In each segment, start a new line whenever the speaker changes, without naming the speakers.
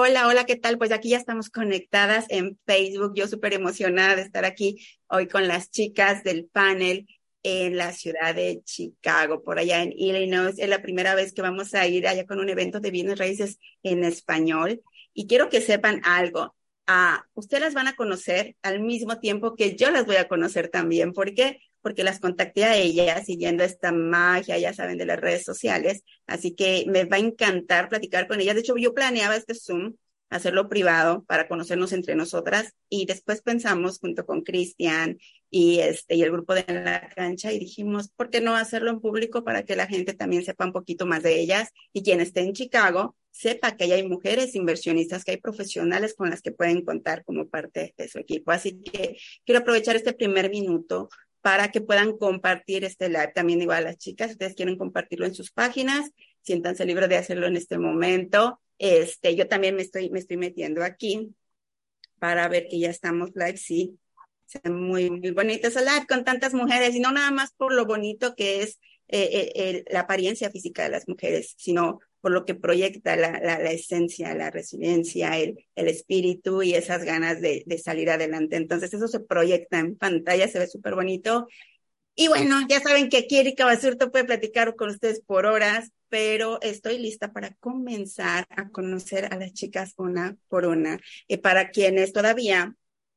Hola, hola, ¿qué tal? Pues aquí ya estamos conectadas en Facebook. Yo súper emocionada de estar aquí hoy con las chicas del panel en la ciudad de Chicago, por allá en Illinois. Es la primera vez que vamos a ir allá con un evento de bienes raíces en español. Y quiero que sepan algo. Ah, ustedes las van a conocer al mismo tiempo que yo las voy a conocer también. ¿Por qué? Porque las contacté a ellas siguiendo esta magia, ya saben, de las redes sociales. Así que me va a encantar platicar con ellas. De hecho, yo planeaba este Zoom hacerlo privado para conocernos entre nosotras y después pensamos junto con Cristian y este y el grupo de la cancha y dijimos, ¿por qué no hacerlo en público para que la gente también sepa un poquito más de ellas y quien esté en Chicago sepa que hay mujeres inversionistas, que hay profesionales con las que pueden contar como parte de su equipo. Así que quiero aprovechar este primer minuto para que puedan compartir este live. También igual a las chicas, si ustedes quieren compartirlo en sus páginas, siéntanse libres de hacerlo en este momento. Este, yo también me estoy, me estoy metiendo aquí para ver que ya estamos live, sí. Muy, muy bonito ese live con tantas mujeres y no nada más por lo bonito que es eh, eh, la apariencia física de las mujeres, sino por lo que proyecta la, la, la esencia, la resiliencia, el, el, espíritu y esas ganas de, de, salir adelante. Entonces eso se proyecta en pantalla, se ve súper bonito. Y bueno, ya saben que aquí Erika Basurto puede platicar con ustedes por horas, pero estoy lista para comenzar a conocer a las chicas una por una. Y para quienes todavía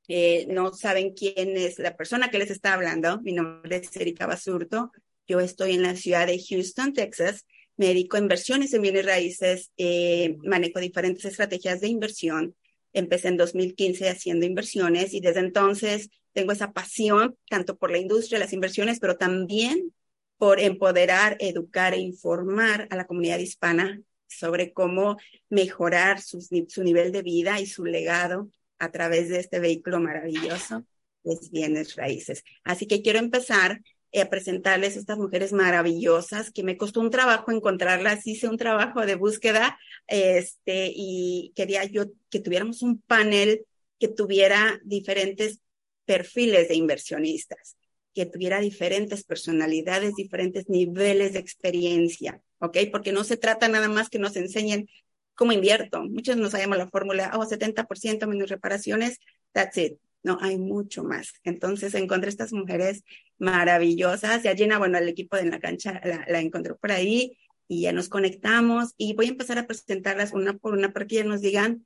eh, no saben quién es la persona que les está hablando, mi nombre es Erika Basurto. Yo estoy en la ciudad de Houston, Texas. Me dedico a inversiones en bienes raíces, eh, manejo diferentes estrategias de inversión. Empecé en 2015 haciendo inversiones y desde entonces tengo esa pasión tanto por la industria, las inversiones, pero también por empoderar, educar e informar a la comunidad hispana sobre cómo mejorar su, nivel de vida y su legado a través de este vehículo maravilloso de bienes raíces. Así que quiero empezar a presentarles estas mujeres maravillosas que me costó un trabajo encontrarlas, hice un trabajo de búsqueda, este, y quería yo que tuviéramos un panel que tuviera diferentes perfiles de inversionistas que tuviera diferentes personalidades, diferentes niveles de experiencia, ¿ok? Porque no se trata nada más que nos enseñen cómo invierto. Muchos no sabemos la fórmula, oh, 70% menos reparaciones, that's it. No, hay mucho más. Entonces encontré estas mujeres maravillosas. Ya llena, bueno, el equipo de la cancha la, encontró por ahí y ya nos conectamos y voy a empezar a presentarlas una por una para que ya nos digan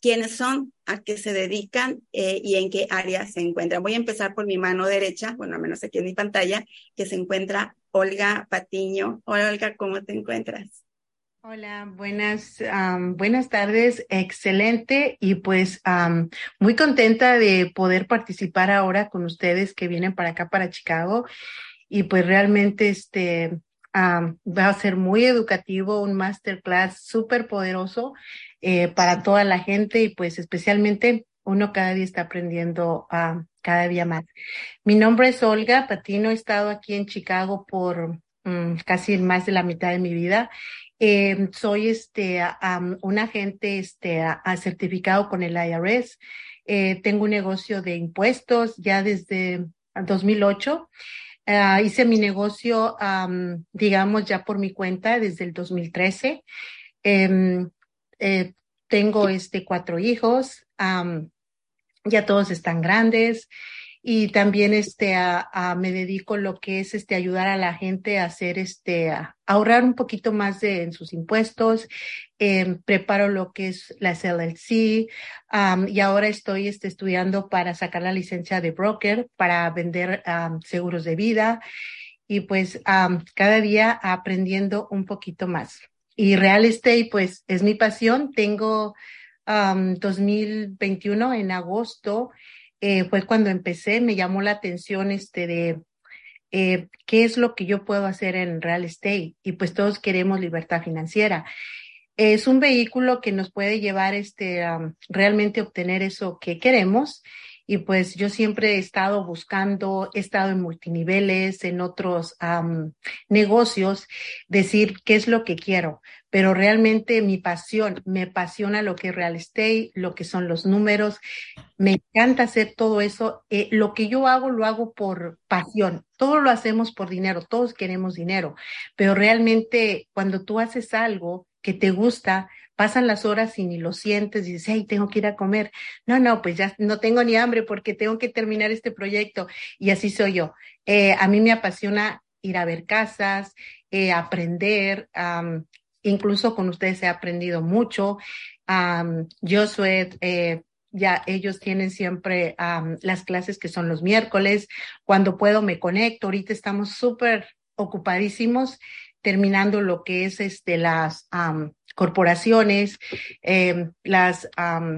quiénes son, a qué se dedican eh, y en qué área se encuentran. Voy a empezar por mi mano derecha, bueno, menos aquí en mi pantalla, que se encuentra Olga Patiño. Hola, Olga, ¿cómo te encuentras?
Hola, buenas, um, buenas tardes, excelente y pues um, muy contenta de poder participar ahora con ustedes que vienen para acá, para Chicago y pues realmente este um, va a ser muy educativo, un masterclass súper poderoso eh, para toda la gente y pues especialmente uno cada día está aprendiendo uh, cada día más. Mi nombre es Olga Patino, he estado aquí en Chicago por um, casi más de la mitad de mi vida. Eh, soy este un agente este certificado con el IRS. Eh, tengo un negocio de impuestos ya desde 2008. Uh, hice mi negocio, digamos, ya por mi cuenta desde el 2013. Eh, eh, tengo este cuatro hijos, ya todos están grandes y también este a, a, me dedico lo que es este ayudar a la gente a hacer este a ahorrar un poquito más de en sus impuestos eh, preparo lo que es la LLC y ahora estoy este, estudiando para sacar la licencia de broker para vender seguros de vida y pues cada día aprendiendo un poquito más y real estate, pues es mi pasión. Tengo um, 2021 en agosto, eh, fue cuando empecé, me llamó la atención este de eh, qué es lo que yo puedo hacer en real estate y pues todos queremos libertad financiera. Es un vehículo que nos puede llevar este um, realmente obtener eso que queremos y pues yo siempre he estado buscando, he estado en multiniveles, en otros um, negocios, decir qué es lo que quiero, pero realmente mi pasión, me apasiona lo que es real estate, lo que son los números, me encanta hacer todo eso. Eh, lo que yo hago lo hago por pasión, todo lo hacemos por dinero, todos queremos dinero, pero realmente cuando tú haces algo que te gusta, pasan las horas y ni lo sientes, y dices, hey, tengo que ir a comer. No, no, pues ya no tengo ni hambre porque tengo que terminar este proyecto. Y así soy yo. Eh, a mí me apasiona ir a ver casas, eh, aprender, incluso con ustedes he aprendido mucho. yo soy, eh, ya ellos tienen siempre las clases que son los miércoles. Cuando puedo me conecto. Ahorita estamos súper ocupadísimos terminando lo que es este, las corporaciones, em, las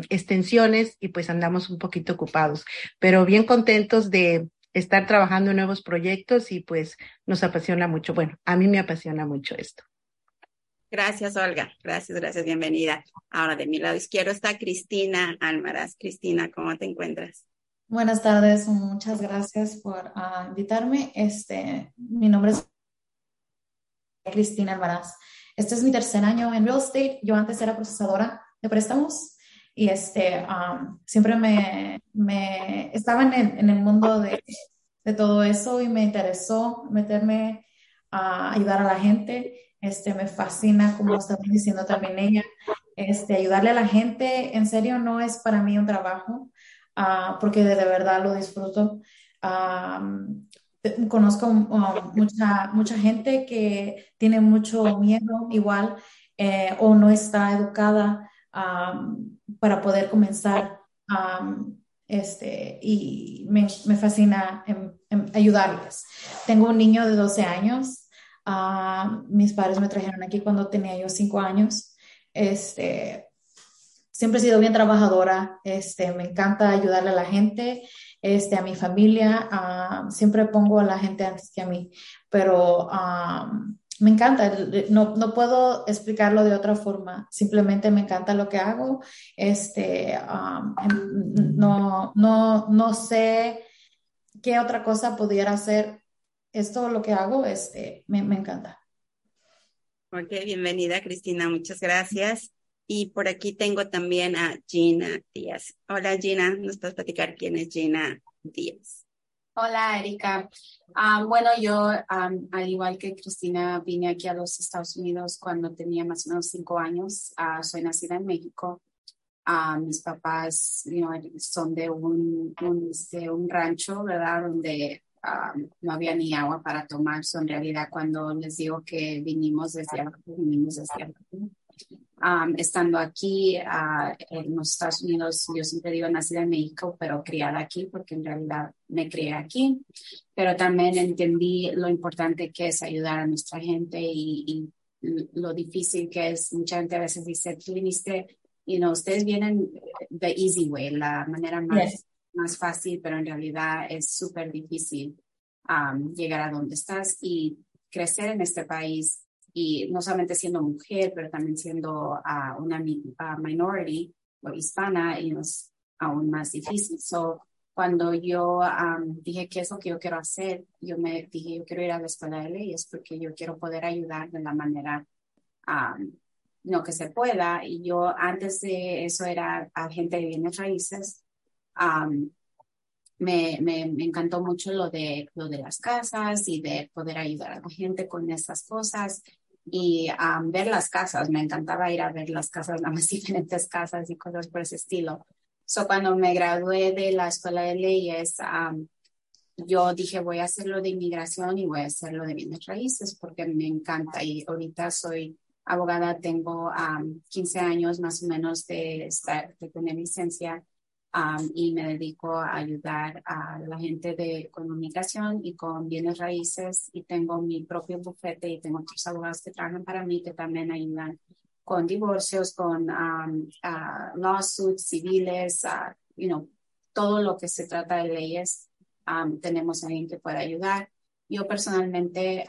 extensiones y pues andamos un poquito ocupados, pero bien contentos de estar trabajando en nuevos proyectos y pues nos apasiona mucho. Bueno, a mí me apasiona mucho esto.
Gracias, Olga. Gracias, gracias. Bienvenida. Ahora de mi lado izquierdo está Cristina Álmaras. Cristina, ¿cómo te encuentras?
Buenas tardes. Muchas gracias por ah, invitarme. Este, mi nombre es Cristina Alvaraz. Este es mi tercer año en real estate. Yo antes era procesadora de préstamos y este, um, siempre me, me estaba en el, en el mundo de, de, todo eso y me interesó meterme a ayudar a la gente. Este, me fascina, como estaba diciendo también ella, este, ayudarle a la gente. En serio, no es para mí un trabajo, uh, porque de, de, verdad lo disfruto. Um, conozco um, mucha, mucha gente que tiene mucho miedo igual eh, o no está educada um, para poder comenzar um, este, y me, me fascina ayudarles. Tengo un niño de 12 años. mis padres me trajeron aquí cuando tenía yo 5 años. Este, siempre he sido bien trabajadora. Este, me encanta ayudarle a la gente este, a mi familia, siempre pongo a la gente antes que a mí, pero me encanta, no, no, puedo explicarlo de otra forma, simplemente me encanta lo que hago, este, ah, no, no, no sé qué otra cosa pudiera hacer, esto lo que hago, este, me, me encanta.
Ok, bienvenida Cristina, muchas gracias. Y por aquí tengo también a Gina Díaz. Hola Gina, ¿nos puedes platicar quién es Gina Díaz?
Hola Erika. Ah, bueno, yo al igual que Cristina vine aquí a los Estados Unidos cuando tenía más o menos cinco años. Ah, soy nacida en México. Ah, mis papás son de un, de un rancho, ¿verdad? Donde no había ni agua para tomar. So, en realidad, cuando les digo que vinimos desde vinimos desde estando aquí en los Estados Unidos, yo siempre digo nacida en México, pero criada aquí, porque en realidad me crié aquí, pero también entendí lo importante que es ayudar a nuestra gente y, lo difícil que es. Mucha gente a veces dice, tú viniste, y no, ustedes vienen the easy way, la manera más, más fácil, pero en realidad es súper difícil llegar a donde estás y crecer en este país y no solamente siendo mujer, pero también siendo uh, una minority o hispana, y es aún más difícil. So, cuando yo dije qué es lo que yo quiero hacer, yo me dije, yo quiero ir a la escuela de leyes porque yo quiero poder ayudar de la manera um, no que se pueda. Y yo antes de eso era agente de bienes raíces. me, me, me, encantó mucho lo de, lo de las casas y de poder ayudar a la gente con esas cosas y ver las casas. Me encantaba ir a ver las casas, las diferentes casas y cosas por ese estilo. So, cuando me gradué de la escuela de leyes, yo dije voy a hacerlo de inmigración y voy a hacerlo de bienes raíces porque me encanta y ahorita soy abogada, tengo 15 años más o menos de, estar, de tener licencia y me dedico a ayudar a la gente de comunicación y con bienes raíces y tengo mi propio bufete y tengo otros abogados que trabajan para mí que también ayudan con divorcios, con lawsuits civiles, you know, todo lo que se trata de leyes, tenemos a alguien que pueda ayudar. Yo personalmente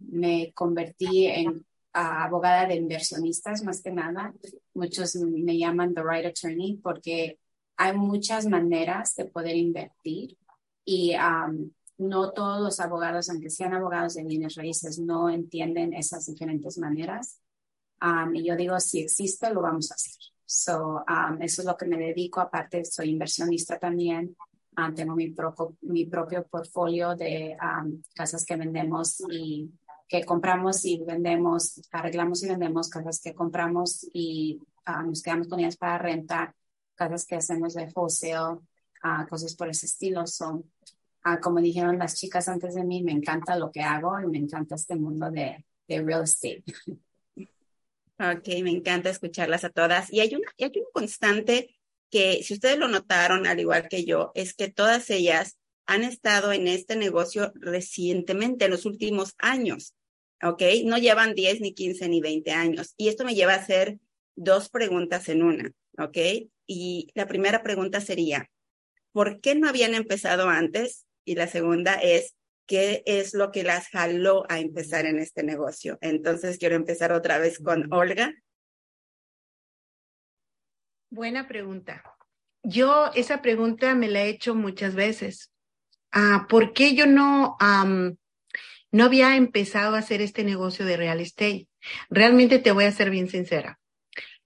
me convertí en abogada de inversionistas más que nada. Muchos me llaman the right attorney porque hay muchas maneras de poder invertir y um, no todos los abogados, aunque sean abogados de bienes raíces, no entienden esas diferentes maneras. Um, y yo digo, si existe, lo vamos a hacer. So, um, eso es lo que me dedico. Aparte, soy inversionista también. tengo mi, propio, mi propio portfolio de casas que vendemos y que compramos y vendemos, arreglamos y vendemos casas que compramos y nos quedamos con ellas para rentar, casas que hacemos de wholesale, uh, cosas por ese estilo. Son, uh, como dijeron las chicas antes de mí, me encanta lo que hago y me encanta este mundo de, de real estate.
Ok, me encanta escucharlas a todas. Y hay, una, hay un constante que, si ustedes lo notaron, al igual que yo, es que todas ellas han estado en este negocio recientemente, en los últimos años. ¿Ok? No llevan 10, ni 15, ni 20 años. Y esto me lleva a hacer dos preguntas en una. ¿Ok? Y la primera pregunta sería, ¿por qué no habían empezado antes? Y la segunda es, ¿qué es lo que las jaló a empezar en este negocio? Entonces quiero empezar otra vez con Olga.
Buena pregunta. Yo esa pregunta me la he hecho muchas veces. Ah, ¿Por qué yo no, no había empezado a hacer este negocio de real estate? Realmente te voy a ser bien sincera.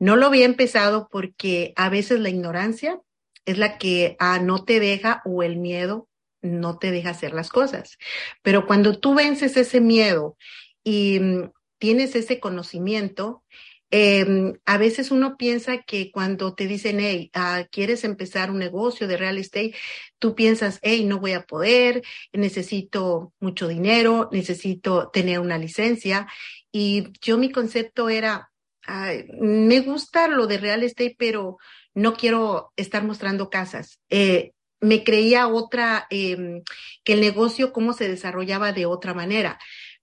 No lo había empezado porque a veces la ignorancia es la que ah, no te deja o el miedo no te deja hacer las cosas. Pero cuando tú vences ese miedo y mm, tienes ese conocimiento, eh, a veces uno piensa que cuando te dicen, hey, uh, quieres empezar un negocio de real estate, tú piensas, hey, no voy a poder, necesito mucho dinero, necesito tener una licencia. Y yo mi concepto era, me gusta lo de real estate, pero no quiero estar mostrando casas. Eh, me creía otra, eh, que el negocio, cómo se desarrollaba de otra manera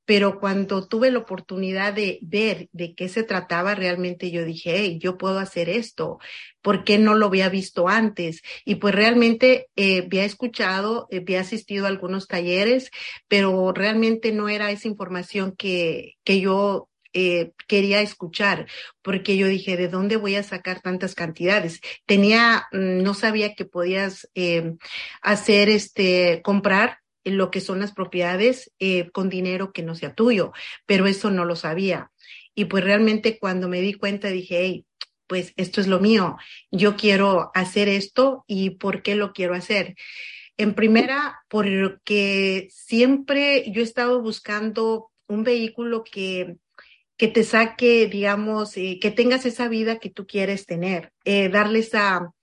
pero cuando tuve la oportunidad de ver de qué se trataba, realmente yo dije, hey, yo puedo hacer esto, ¿por qué no lo había visto antes? Y pues realmente eh, había escuchado, había asistido a algunos talleres, pero realmente no era esa información que, que yo eh, quería escuchar, porque yo dije, ¿de dónde voy a sacar tantas cantidades? Tenía, mm, no sabía que podías eh, hacer este, comprar lo que son las propiedades eh, con dinero que no sea tuyo, pero eso no lo sabía. Y pues realmente cuando me di cuenta dije, hey, pues esto es lo mío, yo quiero hacer esto y ¿por qué lo quiero hacer? En primera, porque siempre yo he estado buscando un vehículo que, que te saque, digamos, eh, que tengas esa vida que tú quieres tener, eh, darle esa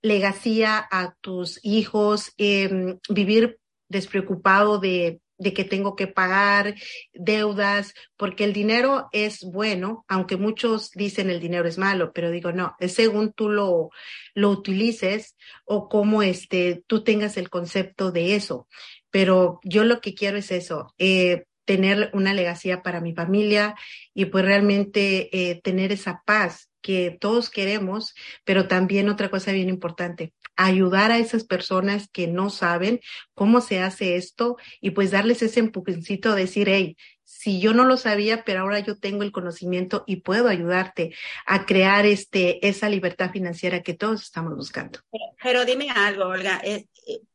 legacía a tus hijos, eh, vivir despreocupado de, de que tengo que pagar deudas, porque el dinero es bueno, aunque muchos dicen el dinero es malo, pero digo, no, es según tú lo, lo utilices o cómo este, tú tengas el concepto de eso. Pero yo lo que quiero es eso, eh, tener una legacía para mi familia y pues realmente eh, tener esa paz que todos queremos, pero también otra cosa bien importante, ayudar a esas personas que no saben cómo se hace esto y pues darles ese empujoncito de decir, hey, si yo no lo sabía, pero ahora yo tengo el conocimiento y puedo ayudarte a crear este, esa libertad financiera que todos estamos buscando.
Pero, dime algo, Olga, eh,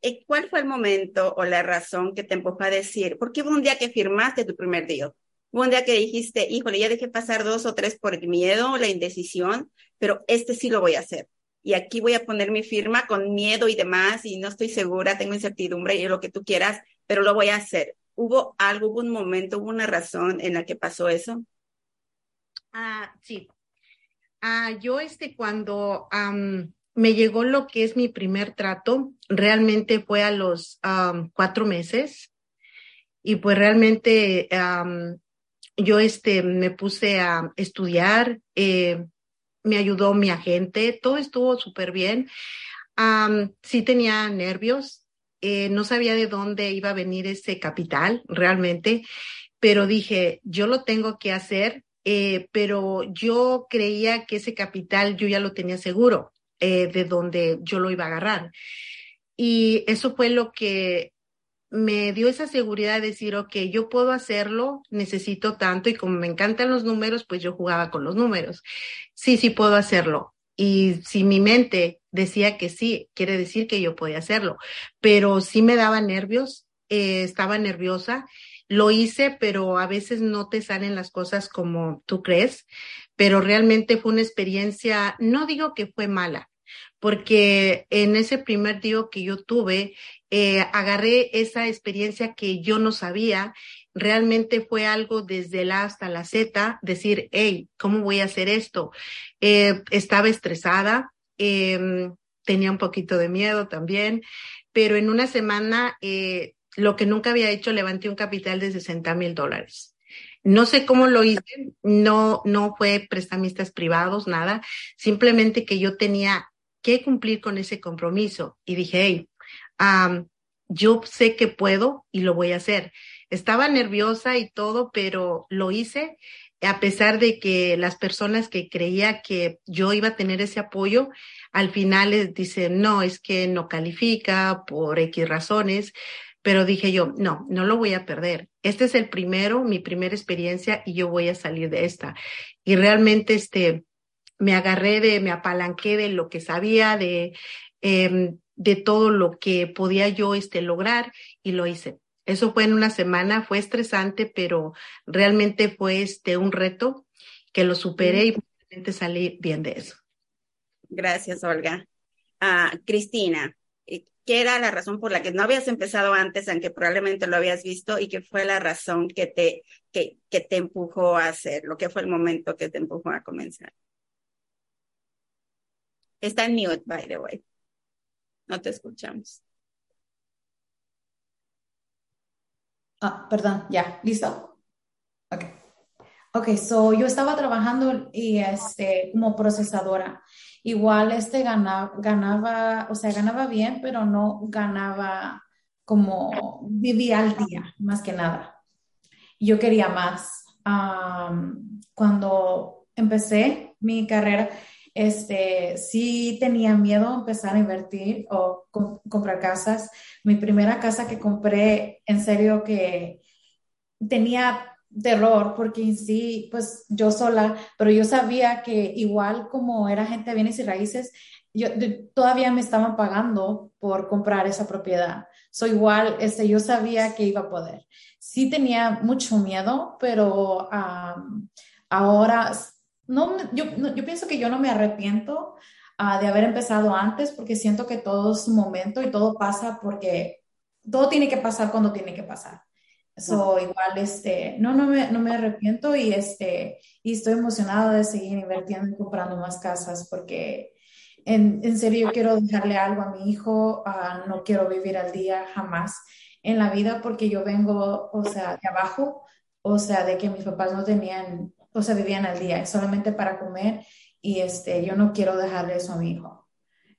eh, ¿cuál fue el momento o la razón que te empujó a decir? ¿Por qué hubo un día que firmaste tu primer día? Hubo un día que dijiste, híjole, ya dejé pasar dos o tres por el miedo o la indecisión, pero este sí lo voy a hacer y aquí voy a poner mi firma con miedo y demás y no estoy segura, tengo incertidumbre y lo que tú quieras, pero lo voy a hacer. ¿Hubo algo, hubo un momento, hubo una razón en la que pasó eso?
Ah, sí. Ah, yo este cuando me llegó lo que es mi primer trato, realmente fue a los cuatro meses y pues realmente yo este me puse a estudiar, eh, me ayudó mi agente, todo estuvo súper bien. sí tenía nervios, eh, no sabía de dónde iba a venir ese capital realmente, pero dije, yo lo tengo que hacer, eh, pero yo creía que ese capital yo ya lo tenía seguro eh, de dónde yo lo iba a agarrar. Y eso fue lo que me dio esa seguridad de decir, ok, yo puedo hacerlo, necesito tanto y como me encantan los números, pues yo jugaba con los números. Sí, sí puedo hacerlo. Y si mi mente decía que sí, quiere decir que yo podía hacerlo, pero sí me daba nervios, eh, estaba nerviosa, lo hice, pero a veces no te salen las cosas como tú crees, pero realmente fue una experiencia, no digo que fue mala, porque en ese primer día que yo tuve, eh, agarré esa experiencia que yo no sabía, realmente fue algo desde la hasta la Z, decir, hey, ¿cómo voy a hacer esto? Eh, estaba estresada, eh, tenía un poquito de miedo también, pero en una semana, eh, lo que nunca había hecho, levanté un capital de 60 mil dólares. No sé cómo lo hice, no, no fue prestamistas privados, nada, simplemente que yo tenía que cumplir con ese compromiso y dije, hey, um, yo sé que puedo y lo voy a hacer. Estaba nerviosa y todo, pero lo hice a pesar de que las personas que creía que yo iba a tener ese apoyo, al final les dicen, no, es que no califica por X razones, pero dije yo, no, no lo voy a perder. Este es el primero, mi primera experiencia y yo voy a salir de esta. Y realmente, este, me agarré de, me apalanqué de lo que sabía, de, eh, de todo lo que podía yo, este, lograr y lo hice. Eso fue en una semana, fue estresante, pero realmente fue este un reto que lo superé y realmente salí bien de eso.
Gracias, Olga. Uh, Cristina, eh, ¿qué era la razón por la que no habías empezado antes, aunque probablemente lo habías visto, y qué fue la razón que te, que, que te empujó a hacerlo? ¿Qué fue el momento que te empujó a comenzar? Está en mute, by the way. No te escuchamos.
Ah, perdón, ya, listo. Ok. Ok, so yo estaba trabajando y este, como procesadora. Igual este ganaba, ganaba, o sea, ganaba bien, pero no ganaba como vivía al día, más que nada. Yo quería más. cuando empecé mi carrera, este, sí tenía miedo a empezar a invertir o comprar casas. Mi primera casa que compré, en serio que tenía terror porque en sí, pues yo sola, pero yo sabía que igual como era gente de bienes y raíces, yo, todavía me estaban pagando por comprar esa propiedad. Soy igual, este, yo sabía que iba a poder. Sí tenía mucho miedo, pero ahora no, yo, yo pienso que yo no me arrepiento uh, de haber empezado antes porque siento que todo es un momento y todo pasa porque todo tiene que pasar cuando tiene que pasar. Eso igual, este, no, no me, no me arrepiento y, este, y estoy emocionada de seguir invirtiendo y comprando más casas porque en, en serio yo quiero dejarle algo a mi hijo, uh, no quiero vivir al día jamás en la vida porque yo vengo, o sea, de abajo, o sea, de que mis papás no tenían o sea, vivían al día, solamente para comer y este, yo no quiero dejarle eso a mi hijo.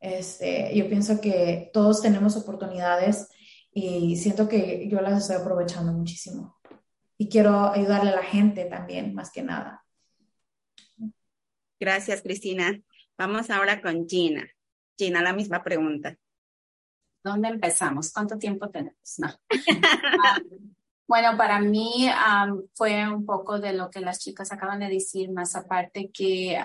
Este, yo pienso que todos tenemos oportunidades y siento que yo las estoy aprovechando muchísimo. Y quiero ayudarle a la gente también, más que nada.
Gracias, Cristina. Vamos ahora con Gina. Gina, la misma pregunta.
¿Dónde empezamos? ¿Cuánto tiempo tenemos? No. Bueno, para mí fue un poco de lo que las chicas acaban de decir, más aparte que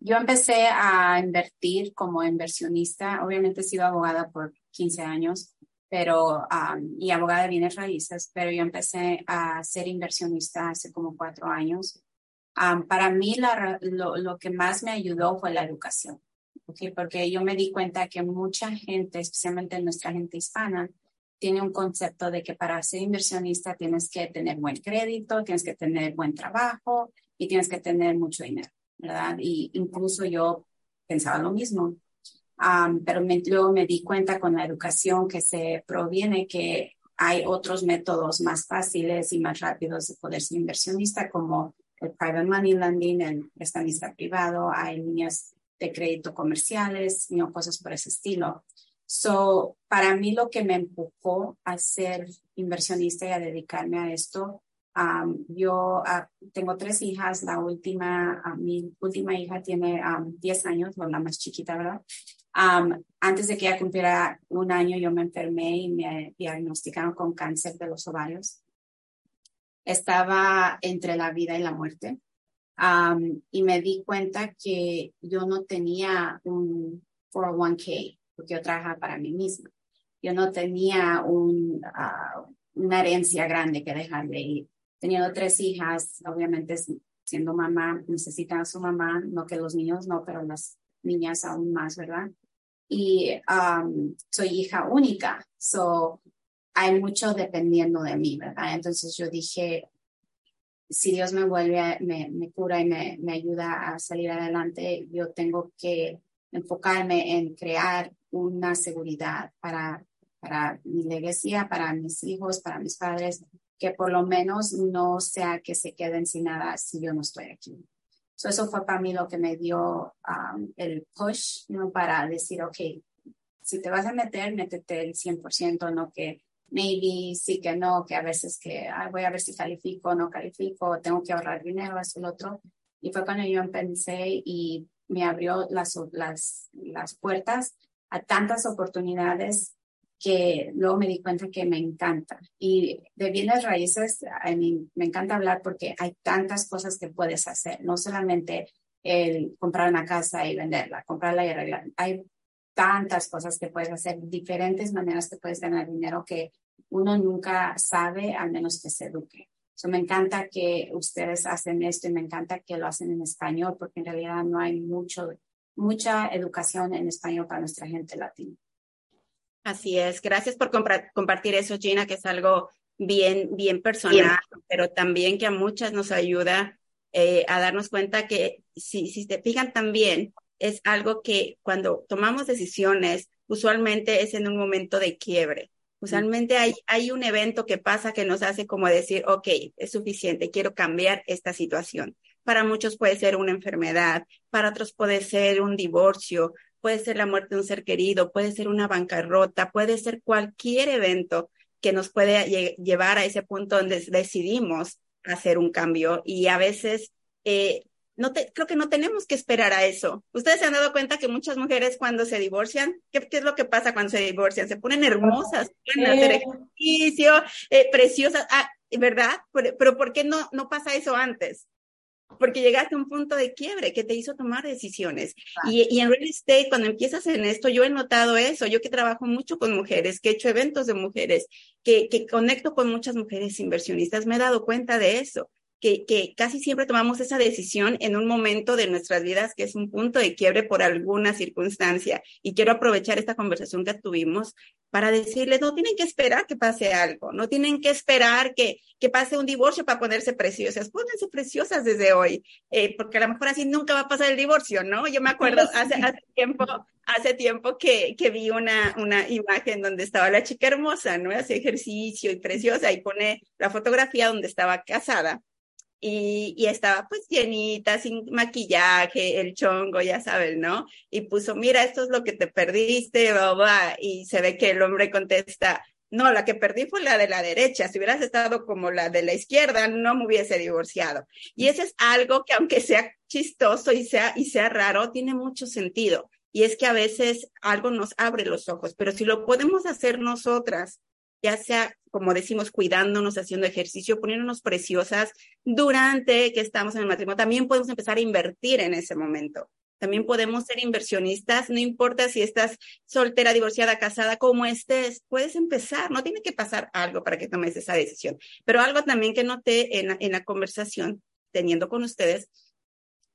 yo empecé a invertir como inversionista. Obviamente he sido abogada por 15 años, pero y abogada de bienes raíces, pero yo empecé a ser inversionista hace como cuatro años. para mí lo, lo, que más me ayudó fue la educación, ¿okay? porque yo me di cuenta que mucha gente, especialmente nuestra gente hispana, tiene un concepto de que para ser inversionista tienes que tener buen crédito, tienes que tener buen trabajo y tienes que tener mucho dinero, ¿verdad? Y incluso yo pensaba lo mismo. pero luego me di cuenta con la educación que se proviene que hay otros métodos más fáciles y más rápidos de poder ser inversionista, como el private money lending, el prestamista privado, hay líneas de crédito comerciales, y cosas por ese estilo. So, para mí lo que me empujó a ser inversionista y a dedicarme a esto, um, yo uh, tengo tres hijas, la última, uh, mi última hija tiene um, 10 años, la más chiquita, ¿verdad? Um, antes de que ella cumpliera un año, yo me enfermé y me diagnosticaron con cáncer de los ovarios. Estaba entre la vida y la muerte. y me di cuenta que yo no tenía un 401k porque yo trabajaba para mí misma. Yo no tenía un, uh, una herencia grande que dejarle ir. Teniendo tres hijas, obviamente siendo mamá, necesitan a su mamá, no que los niños no, pero las niñas aún más, ¿verdad? Y um, soy hija única, so hay mucho dependiendo de mí, ¿verdad? Entonces yo dije, si Dios me vuelve, me, me cura y me, me ayuda a salir adelante, yo tengo que enfocarme en crear una seguridad para, para mi iglesia, para mis hijos, para mis padres, que por lo menos no sea que se queden sin nada si yo no estoy aquí. eso fue para mí lo que me dio um, el push ¿no? para decir, ok, si te vas a meter, métete el 100%, no que maybe sí que no, que a veces que voy a ver si califico no califico, tengo que ahorrar dinero, eso el otro. Y fue cuando yo pensé y me abrió las, las, las puertas a tantas oportunidades que luego me di cuenta que me encanta. Y de bienes raíces, a mí me encanta hablar porque hay tantas cosas que puedes hacer, no solamente el comprar una casa y venderla, comprarla y arreglarla. Hay tantas cosas que puedes hacer, diferentes maneras que puedes ganar dinero que uno nunca sabe al menos que se eduque. So, me encanta que ustedes hacen esto y me encanta que lo hacen en español porque en realidad no hay mucho, mucha educación en español para nuestra gente latina.
Así es. Gracias por compartir eso, Gina, que es algo bien, bien personal, pero también que a muchas nos ayuda eh, a darnos cuenta que si, si te fijan también, es algo que cuando tomamos decisiones, usualmente es en un momento de quiebre. Usualmente hay, hay un evento que pasa que nos hace como decir, ok, es suficiente, quiero cambiar esta situación. Para muchos puede ser una enfermedad, para otros puede ser un divorcio, puede ser la muerte de un ser querido, puede ser una bancarrota, puede ser cualquier evento que nos puede llevar a ese punto donde decidimos hacer un cambio y a veces eh, no te, creo que no tenemos que esperar a eso. Ustedes se han dado cuenta que muchas mujeres cuando se divorcian, ¿qué, es lo que pasa cuando se divorcian? Se ponen hermosas, pueden hacer ejercicio, eh, preciosas, ah, ¿verdad? Pero, pero, ¿por qué no, no pasa eso antes? Porque llegaste a un punto de quiebre que te hizo tomar decisiones. Y, y, en real estate, cuando empiezas en esto, yo he notado eso, yo que trabajo mucho con mujeres, que he hecho eventos de mujeres, que, que conecto con muchas mujeres inversionistas, me he dado cuenta de eso. Que, que, casi siempre tomamos esa decisión en un momento de nuestras vidas que es un punto de quiebre por alguna circunstancia. Y quiero aprovechar esta conversación que tuvimos para decirles, no tienen que esperar que pase algo, no tienen que esperar que, que pase un divorcio para ponerse preciosas, pónganse preciosas desde hoy, eh, porque a lo mejor así nunca va a pasar el divorcio, ¿no? Yo me acuerdo hace, hace tiempo, hace tiempo que, que vi una, una imagen donde estaba la chica hermosa, ¿no? Hace ejercicio y preciosa y pone la fotografía donde estaba casada y, y, estaba pues llenita, sin maquillaje, el chongo, ya sabes, ¿no? Y puso, mira, esto es lo que te perdiste, bla, y se ve que el hombre contesta, no, la que perdí fue la de la derecha, si hubieras estado como la de la izquierda, no me hubiese divorciado. Y eso es algo que aunque sea chistoso y sea, y sea raro, tiene mucho sentido. Y es que a veces algo nos abre los ojos, pero si lo podemos hacer nosotras, ya sea, como decimos, cuidándonos, haciendo ejercicio, poniéndonos preciosas durante que estamos en el matrimonio. También podemos empezar a invertir en ese momento. También podemos ser inversionistas, no importa si estás soltera, divorciada, casada, como estés, puedes empezar, no tiene que pasar algo para que tomes esa decisión. Pero algo también que noté en la, en la conversación, teniendo con ustedes,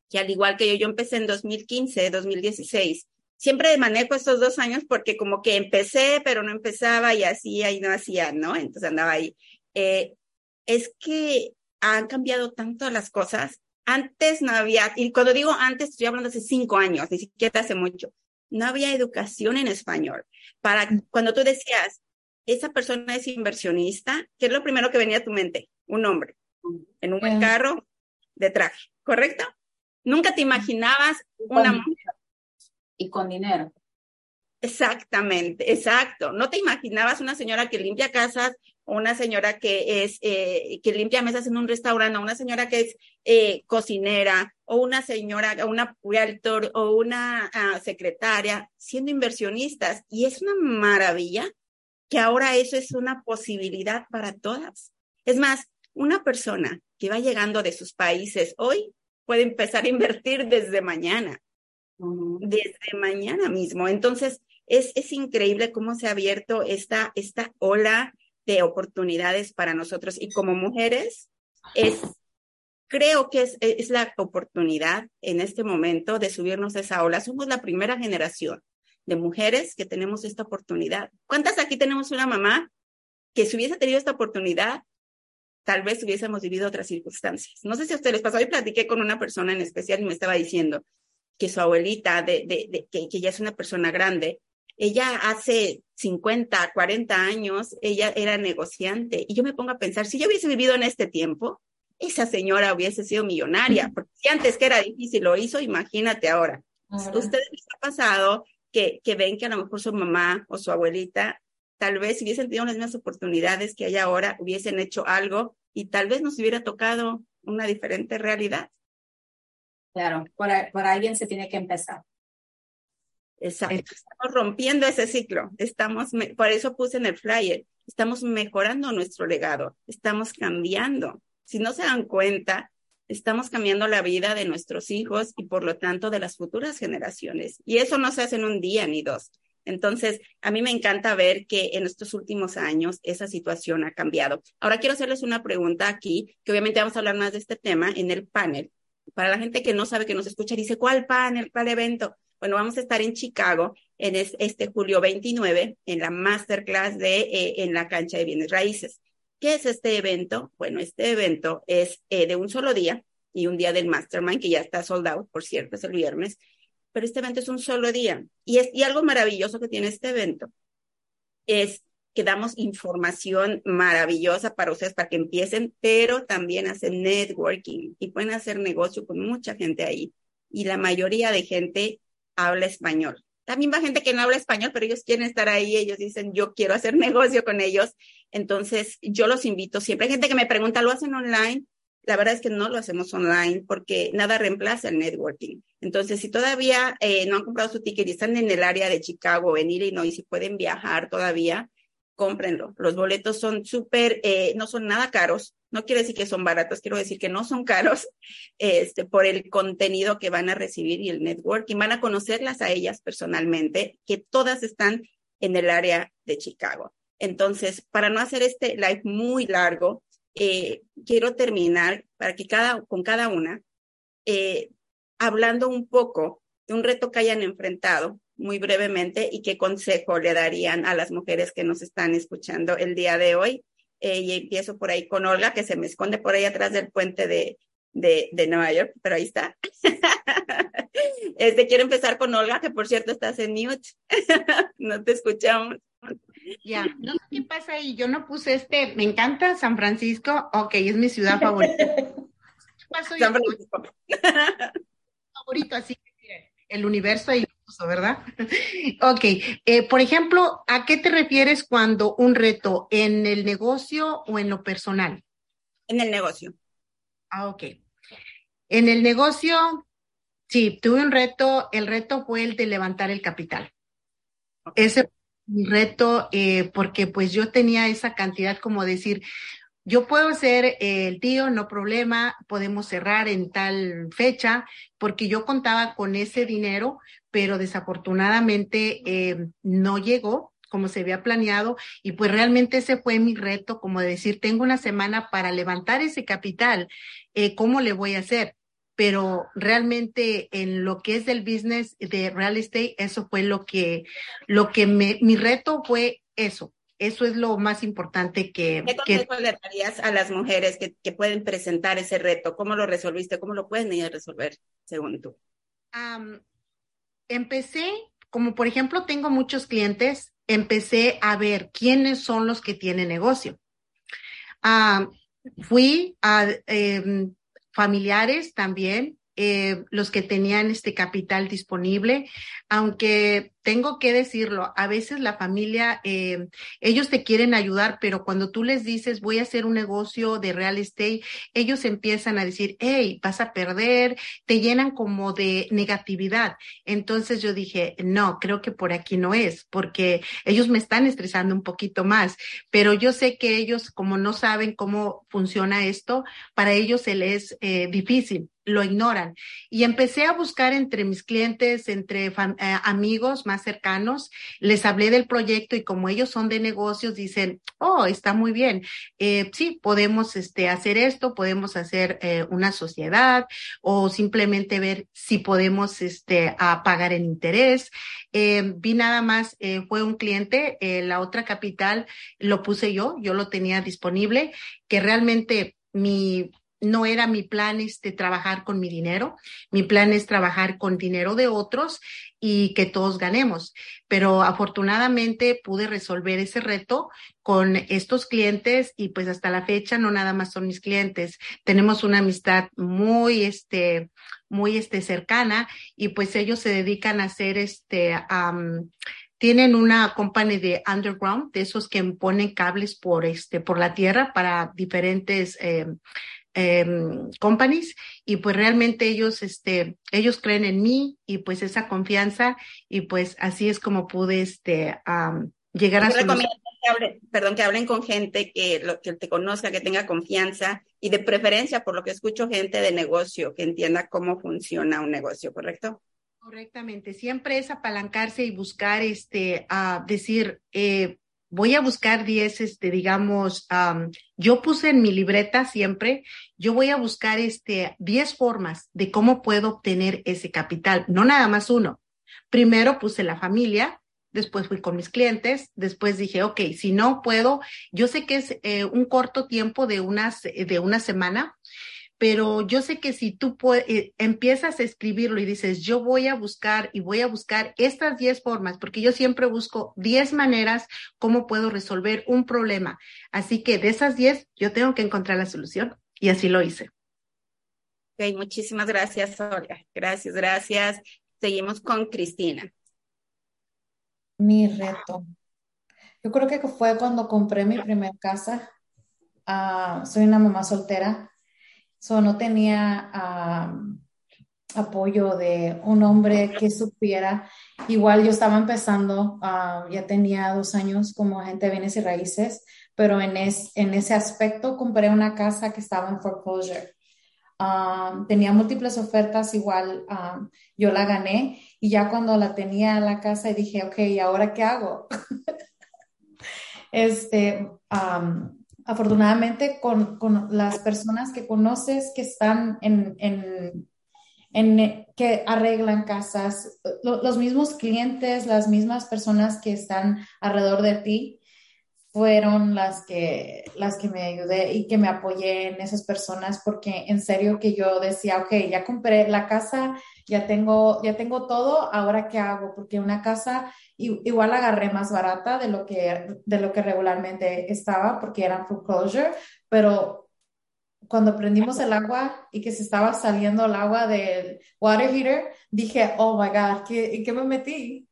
que al igual que yo, yo empecé en 2015, 2016, siempre manejo estos dos años porque como que empecé, pero no empezaba y hacía y no hacía, ¿no? Entonces andaba ahí. Eh, es que han cambiado tanto las cosas. Antes no había, y cuando digo antes, estoy hablando hace cinco años, ni siquiera hace mucho, no había educación en español. Para cuando tú decías, esa persona es inversionista, ¿qué es lo primero que venía a tu mente? Un hombre, en un buen carro, de traje, ¿correcto? Nunca te imaginabas una mujer
y con dinero.
Exactamente, exacto. No te imaginabas una señora que limpia casas, una señora que es eh, que limpia mesas en un restaurante, una señora que es eh, cocinera, o una señora, una realtor, o una uh, secretaria, siendo inversionistas. Y es una maravilla que ahora eso es una posibilidad para todas. Es más, una persona que va llegando de sus países hoy puede empezar a invertir desde mañana desde mañana mismo. Entonces, es, es increíble cómo se ha abierto esta, esta ola de oportunidades para nosotros. Y como mujeres, es, creo que es, es la oportunidad en este momento de subirnos a esa ola. Somos la primera generación de mujeres que tenemos esta oportunidad. ¿Cuántas aquí tenemos una mamá que si hubiese tenido esta oportunidad, tal vez hubiésemos vivido otras circunstancias. No sé si a ustedes les pasó, hoy platiqué con una persona en especial y me estaba diciendo que su abuelita, de, de, que, que ya es una persona grande, ella hace 50, 40 años, ella era negociante. Y yo me pongo a pensar, si yo hubiese vivido en este tiempo, esa señora hubiese sido millonaria, porque si antes que era difícil lo hizo, imagínate ahora. ¿Ustedes les ha pasado que, que ven que a lo mejor su mamá o su abuelita, tal vez si hubiesen tenido las mismas oportunidades que hay ahora, hubiesen hecho algo y tal vez nos hubiera tocado una diferente realidad?
Claro, por, por alguien se tiene que empezar.
Exacto. Estamos rompiendo ese ciclo. Estamos, por eso puse en el flyer, estamos mejorando nuestro legado, estamos cambiando. Si no se dan cuenta, estamos cambiando la vida de nuestros hijos y por lo tanto de las futuras generaciones. Y eso no se hace en un día ni dos. Entonces, a mí me encanta ver que en estos últimos años esa situación ha cambiado. Ahora quiero hacerles una pregunta aquí, que obviamente vamos a hablar más de este tema en el panel. Para la gente que no sabe, que nos escucha, dice, ¿cuál panel? ¿Cuál evento? Bueno, vamos a estar en Chicago en este julio 29 en la masterclass de eh, en la cancha de bienes raíces. ¿Qué es este evento? Bueno, este evento es eh, de un solo día y un día del mastermind que ya está sold out, por cierto, es el viernes, pero este evento es un solo día. Y, es, y algo maravilloso que tiene este evento es que damos información maravillosa para ustedes para que empiecen, pero también hacen networking y pueden hacer negocio con mucha gente ahí. Y la mayoría de gente habla español. También va gente que no habla español, pero ellos quieren estar ahí, ellos dicen, yo quiero hacer negocio con ellos. Entonces, yo los invito siempre. Hay gente que me pregunta, ¿lo hacen online? La verdad es que no lo hacemos online porque nada reemplaza el networking. Entonces, si todavía eh, no han comprado su ticket y están en el área de Chicago en Illinois si pueden viajar todavía, cómprenlo. Los boletos son súper, eh, no son nada caros. No quiero decir que son baratos, quiero decir que no son caros este, por el contenido que van a recibir y el networking. Van a conocerlas a ellas personalmente, que todas están en el área de Chicago. Entonces, para no hacer este live muy largo, eh, quiero terminar para que cada, con cada una, eh, hablando un poco de un reto que hayan enfrentado muy brevemente y qué consejo le darían a las mujeres que nos están escuchando el día de hoy. Eh, y empiezo por ahí con Olga, que se me esconde por ahí atrás del puente de, de, de Nueva York, pero ahí está. este, quiero empezar con Olga, que por cierto estás en mute. no te escuchamos.
Ya, no sé qué pasa ahí. Yo no puse este. Me encanta San Francisco. Ok, es mi ciudad favorita. San Francisco. favorito, así que el universo ahí ¿verdad? ok, eh, por ejemplo, ¿a qué te refieres cuando un reto en el negocio o en lo personal?
En el negocio.
Ah, ok. En el negocio, sí, tuve un reto, el reto fue el de levantar el capital. Ese reto, eh, porque pues yo tenía esa cantidad como decir, yo puedo ser el tío, no problema, podemos cerrar en tal fecha, porque yo contaba con ese dinero, pero desafortunadamente eh, no llegó como se había planeado y pues realmente ese fue mi reto, como decir, tengo una semana para levantar ese capital, eh, ¿cómo le voy a hacer? Pero realmente en lo que es del business de real estate, eso fue lo que, lo que me, mi reto fue eso, eso es lo más importante que...
¿Qué consejo le darías a las mujeres que, que, pueden presentar ese reto? ¿Cómo lo resolviste? ¿Cómo lo pueden ir a resolver, según tú?
Empecé, como por ejemplo tengo muchos clientes, empecé a ver quiénes son los que tienen negocio. fui a eh, familiares también, eh, los que tenían este capital disponible, aunque tengo que decirlo, a veces la familia, eh, ellos te quieren ayudar, pero cuando tú les dices voy a hacer un negocio de real estate, ellos empiezan a decir, hey, vas a perder, te llenan como de negatividad. Entonces yo dije, no, creo que por aquí no es, porque ellos me están estresando un poquito más, pero yo sé que ellos, como no saben cómo funciona esto, para ellos se les es eh, difícil. lo ignoran. Y empecé a buscar entre mis clientes, entre eh, amigos más cercanos, les hablé del proyecto y como ellos son de negocios, dicen, oh, está muy bien. Eh, sí, podemos este, hacer esto, podemos hacer eh, una sociedad o simplemente ver si podemos este, a pagar en interés. vi nada más, fue un cliente, la otra capital lo puse yo, yo lo tenía disponible, que realmente mi no era mi plan este trabajar con mi dinero, mi plan es trabajar con dinero de otros y que todos ganemos. Pero afortunadamente pude resolver ese reto con estos clientes y pues hasta la fecha no nada más son mis clientes. Tenemos una amistad muy este muy este cercana y pues ellos se dedican a hacer este tienen una compañía de underground, de esos que ponen cables por este, por la tierra para diferentes eh, Em, companies y pues realmente ellos, este, ellos creen en mí y pues esa confianza y pues así es como pude, este, llegar a...
recomiendo que perdón, que hablen con gente que, lo, que te conozca, que tenga confianza y de preferencia, por lo que escucho, gente de negocio, que entienda cómo funciona un negocio, ¿correcto?
Correctamente, siempre es apalancarse y buscar, este, a decir, eh, voy a buscar 10, este, digamos, yo puse en mi libreta siempre, yo voy a buscar este 10 formas de cómo puedo obtener ese capital, no nada más uno. Primero puse la familia, después fui con mis clientes, después dije, ok, si no puedo, yo sé que es eh, un corto tiempo de, unas, de una semana, pero yo sé que si tú eh, empiezas a escribirlo y dices, yo voy a buscar y voy a buscar estas 10 formas, porque yo siempre busco 10 maneras cómo puedo resolver un problema. Así que de esas 10, yo tengo que encontrar la solución y así lo hice.
Ok, muchísimas gracias, Olga. Gracias, gracias. Seguimos con Cristina.
Mi reto. Yo creo que fue cuando compré mi primera casa. Ah, soy una mamá soltera So, no tenía apoyo de un hombre que supiera. Igual yo estaba empezando, ya tenía dos años como agente de bienes y raíces, pero en, en ese aspecto compré una casa que estaba en foreclosure. tenía múltiples ofertas, igual yo la gané y ya cuando la tenía en la casa dije, ok, ¿y ahora qué hago? este, afortunadamente con, con, las personas que conoces que están en, en, en que arreglan casas, los mismos clientes, las mismas personas que están alrededor de ti, fueron las que, las que me ayudé y que me apoyé en esas personas porque en serio que yo decía, ok, ya compré la casa, ya tengo, ya tengo todo, ahora qué hago? Porque una casa igual agarré más barata de lo que, de lo que regularmente estaba porque era foreclosure, pero cuando prendimos el agua y que se estaba saliendo el agua del water heater, dije, oh my God, ¿qué, ¿qué me metí?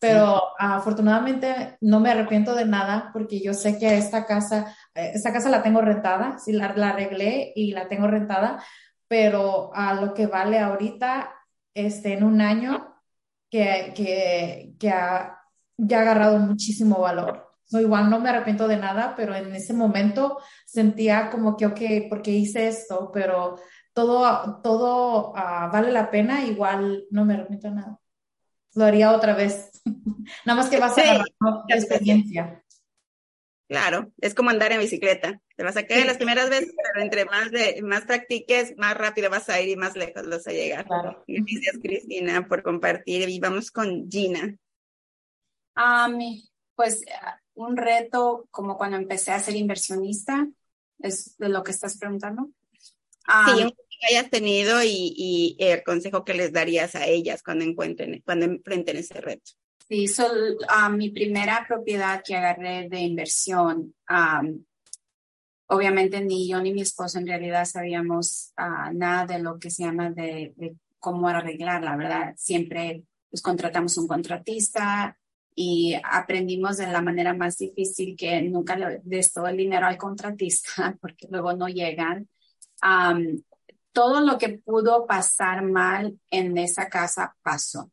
Pero afortunadamente no me arrepiento de nada porque yo sé que esta casa, eh, esta casa la tengo rentada, sí, la, la arreglé y la tengo rentada, pero a lo que vale ahorita, este, en un año, que, que, que ha, ya ha agarrado muchísimo valor. No, igual no me arrepiento de nada, pero en ese momento sentía como que, ok, porque hice esto, pero todo, todo uh, vale la pena, igual no me arrepiento de nada. Lo haría otra vez. nada más que va a ser la experiencia.
Claro, es como andar en bicicleta. Te vas a caer las primeras veces, pero entre más de, más practiques, más rápido vas a ir y más lejos vas a llegar. Claro. Gracias, Cristina, por compartir. Y vamos con Gina.
Um, pues un reto como cuando empecé a ser inversionista, es de lo que estás preguntando.
sí, un que hayas tenido y, y, el consejo que les darías a ellas cuando encuentren, cuando enfrenten ese reto.
Sí, mi primera propiedad que agarré de inversión, obviamente ni yo ni mi esposo en realidad sabíamos uh, nada de lo que se llama de, de cómo arreglarla, ¿verdad? Siempre pues contratamos un contratista y aprendimos de la manera más difícil que nunca le des todo el dinero al contratista porque luego no llegan. Todo lo que pudo pasar mal en esa casa pasó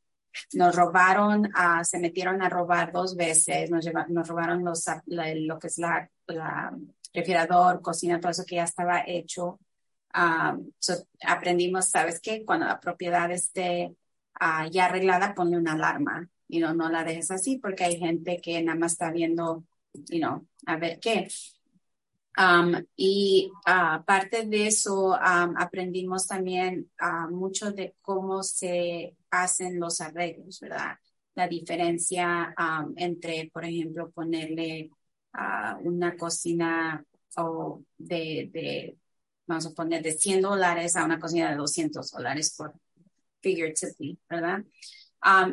nos robaron, uh, se metieron a robar dos veces, nos, robaron los, lo que es la, la, refrigerador, cocina, todo eso que ya estaba hecho. aprendimos, ¿sabes qué? Cuando la propiedad esté uh, ya arreglada, ponle una alarma y no, no la dejes así porque hay gente que nada más está viendo, you know, a ver qué. Um, y aparte de eso, aprendimos también mucho de cómo se hacen los arreglos, ¿verdad? La diferencia entre, por ejemplo, ponerle una cocina o de, de, vamos a poner, de 100 dólares a una cocina de 200 dólares por figuratively, ¿verdad?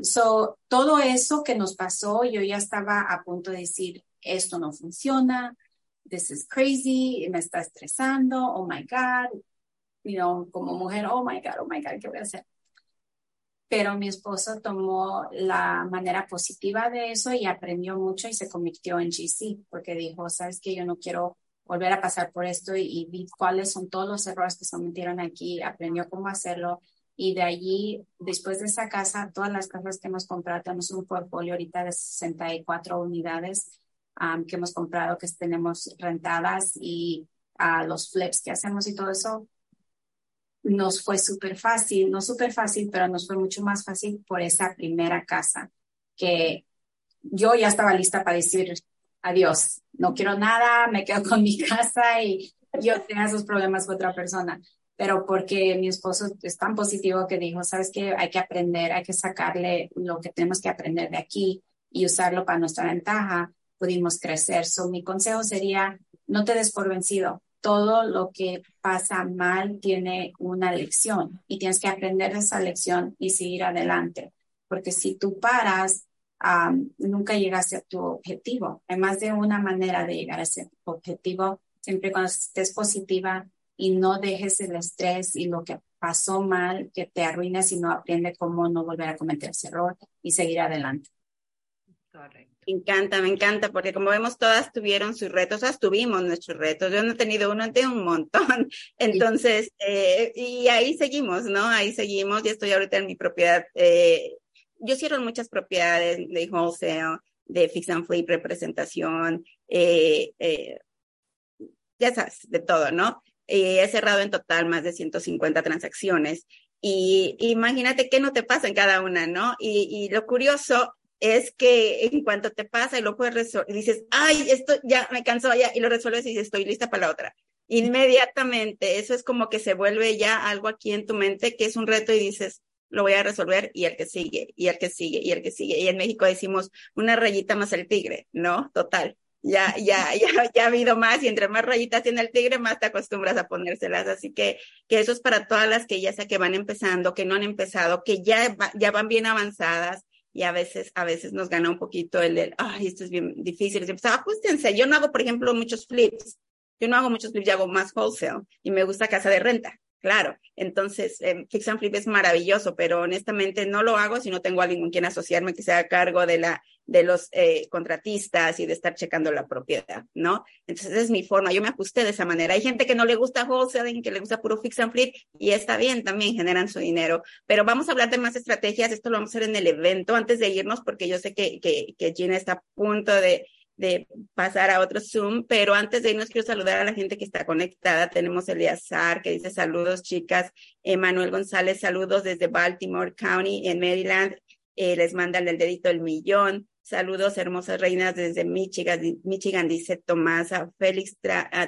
So, todo eso que nos pasó, yo ya estaba a punto de decir, esto no funciona, this is crazy, me está estresando, oh my God, you know, como mujer, oh my God, oh my God, ¿qué voy a hacer? Pero mi esposo tomó la manera positiva de eso y aprendió mucho y se convirtió en GC, porque dijo, sabes que yo no quiero volver a pasar por esto y, y vi cuáles son todos los errores que se metieron aquí, aprendió cómo hacerlo y de allí, después de esa casa, todas las casas que hemos comprado, tenemos un portfolio ahorita de 64 unidades um, que hemos comprado, que tenemos rentadas y uh, los flips que hacemos y todo eso, nos fue súper fácil, no súper fácil, pero nos fue mucho más fácil por esa primera casa que yo ya estaba lista para decir adiós, no quiero nada, me quedo con mi casa y yo tengo esos problemas con otra persona pero porque mi esposo es tan positivo que dijo, sabes que hay que aprender, hay que sacarle lo que tenemos que aprender de aquí y usarlo para nuestra ventaja, pudimos crecer. So, mi consejo sería, no te des por vencido. Todo lo que pasa mal tiene una lección y tienes que aprender esa lección y seguir adelante. Porque si tú paras, nunca llegaste a tu objetivo. Hay más de una manera de llegar a ese objetivo. Siempre cuando estés positiva, y no dejes el estrés y lo que pasó mal que te arruine, sino aprende cómo no volver a cometer ese error y seguir adelante.
Correcto. Me encanta, me encanta, porque como vemos, todas tuvieron sus retos, todas tuvimos nuestros retos. Yo no he tenido uno, tengo un montón. Entonces, eh, y ahí seguimos, ¿no? Ahí seguimos. Ya estoy ahorita en mi propiedad. Eh, yo cierro muchas propiedades de wholesale, de fix and flip, representación, eh, eh, ya sabes, de todo, ¿no? He cerrado en total más de 150 transacciones. Y imagínate qué no te pasa en cada una, ¿no? Y, y lo curioso es que en cuanto te pasa y lo puedes resolver, dices, ay, esto ya me cansó ya, y lo resuelves y dices, estoy lista para la otra. Inmediatamente, eso es como que se vuelve ya algo aquí en tu mente que es un reto y dices, lo voy a resolver y el que sigue, y el que sigue, y el que sigue. Y en México decimos una rayita más el tigre, ¿no? Total ya, ya, ya, ya ha habido más y entre más rayitas tiene el tigre, más te acostumbras a ponérselas. Así que, que eso es para todas las que ya sea que van empezando, que no han empezado, que ya, ya van bien avanzadas y a veces, a veces nos gana un poquito el, el ay, esto es bien difícil. Pues, ajustense. Yo no hago, por ejemplo, muchos flips. Yo no hago muchos flips, yo hago más wholesale y me gusta casa de renta. Claro, entonces eh, Fix and Flip es maravilloso, pero honestamente no lo hago si no tengo a alguien con quien asociarme que sea a cargo de la de los eh, contratistas y de estar checando la propiedad, ¿no? Entonces es mi forma, yo me ajusté de esa manera. Hay gente que no le gusta wholesale, que le gusta puro Fix and Flip y está bien, también generan su dinero. Pero vamos a hablar de más estrategias, esto lo vamos a hacer en el evento antes de irnos porque yo sé que, que, que Gina está a punto de, de pasar a otro Zoom, pero antes de irnos quiero saludar a la gente que está conectada. Tenemos Eliazar que dice saludos chicas, Emanuel González, saludos desde Baltimore County en Maryland, eh, les mandan el dedito el millón. Saludos, hermosas reinas desde Michigan, Michigan dice Tomás, Félix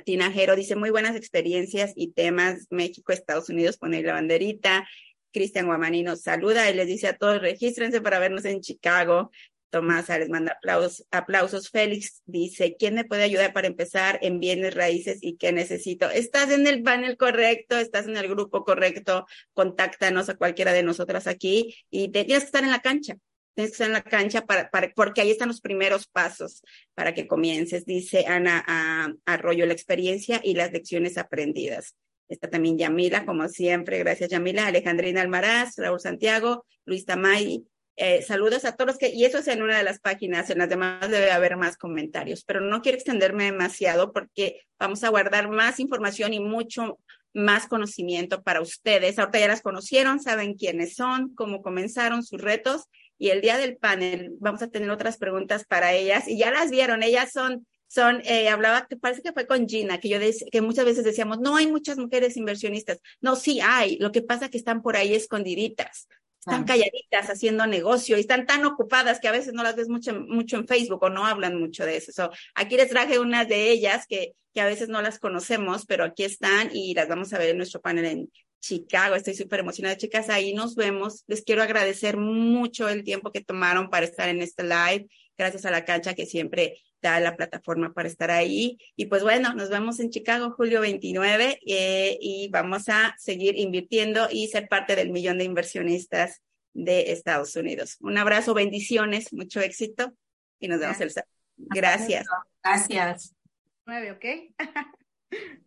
Tinajero, dice muy buenas experiencias y temas, México, Estados Unidos, poner la banderita. Cristian Guamanino saluda y les dice a todos, regístrense para vernos en Chicago. Tomás les manda aplausos, aplausos. Félix dice, ¿quién me puede ayudar para empezar en bienes raíces y qué necesito? Estás en el panel correcto, estás en el grupo correcto, contáctanos a cualquiera de nosotras aquí y tienes que estar en la cancha. Tienes que estar en la cancha para, para, porque ahí están los primeros pasos para que comiences, dice Ana Arroyo, la experiencia y las lecciones aprendidas. Está también Yamila, como siempre, gracias Yamila, Alejandrina Almaraz, Raúl Santiago, Luis Tamay, eh, saludos a todos que, y eso es en una de las páginas, en las demás debe haber más comentarios, pero no quiero extenderme demasiado porque vamos a guardar más información y mucho más conocimiento para ustedes. Ahorita ya las conocieron, saben quiénes son, cómo comenzaron sus retos y el día del panel vamos a tener otras preguntas para ellas y ya las vieron, ellas son son, eh, hablaba, parece que fue con Gina, que yo que muchas veces decíamos, no hay muchas mujeres inversionistas. No, sí hay, lo que pasa es que están por ahí escondiditas, están calladitas haciendo negocio y están tan ocupadas que a veces no las ves mucho, mucho en Facebook o no hablan mucho de eso. aquí les traje unas de ellas que, que a veces no las conocemos, pero aquí están y las vamos a ver en nuestro panel en Chicago. Estoy súper emocionada, chicas. Ahí nos vemos. Les quiero agradecer mucho el tiempo que tomaron para estar en este live. Gracias a la cancha que siempre la plataforma para estar ahí. Y pues bueno, nos vemos en Chicago julio 29 eh, y vamos a seguir invirtiendo y ser parte del millón de inversionistas de Estados Unidos. Un abrazo, bendiciones, mucho éxito y nos vemos el sábado. Gracias.
Gracias.
Nueve, ¿ok?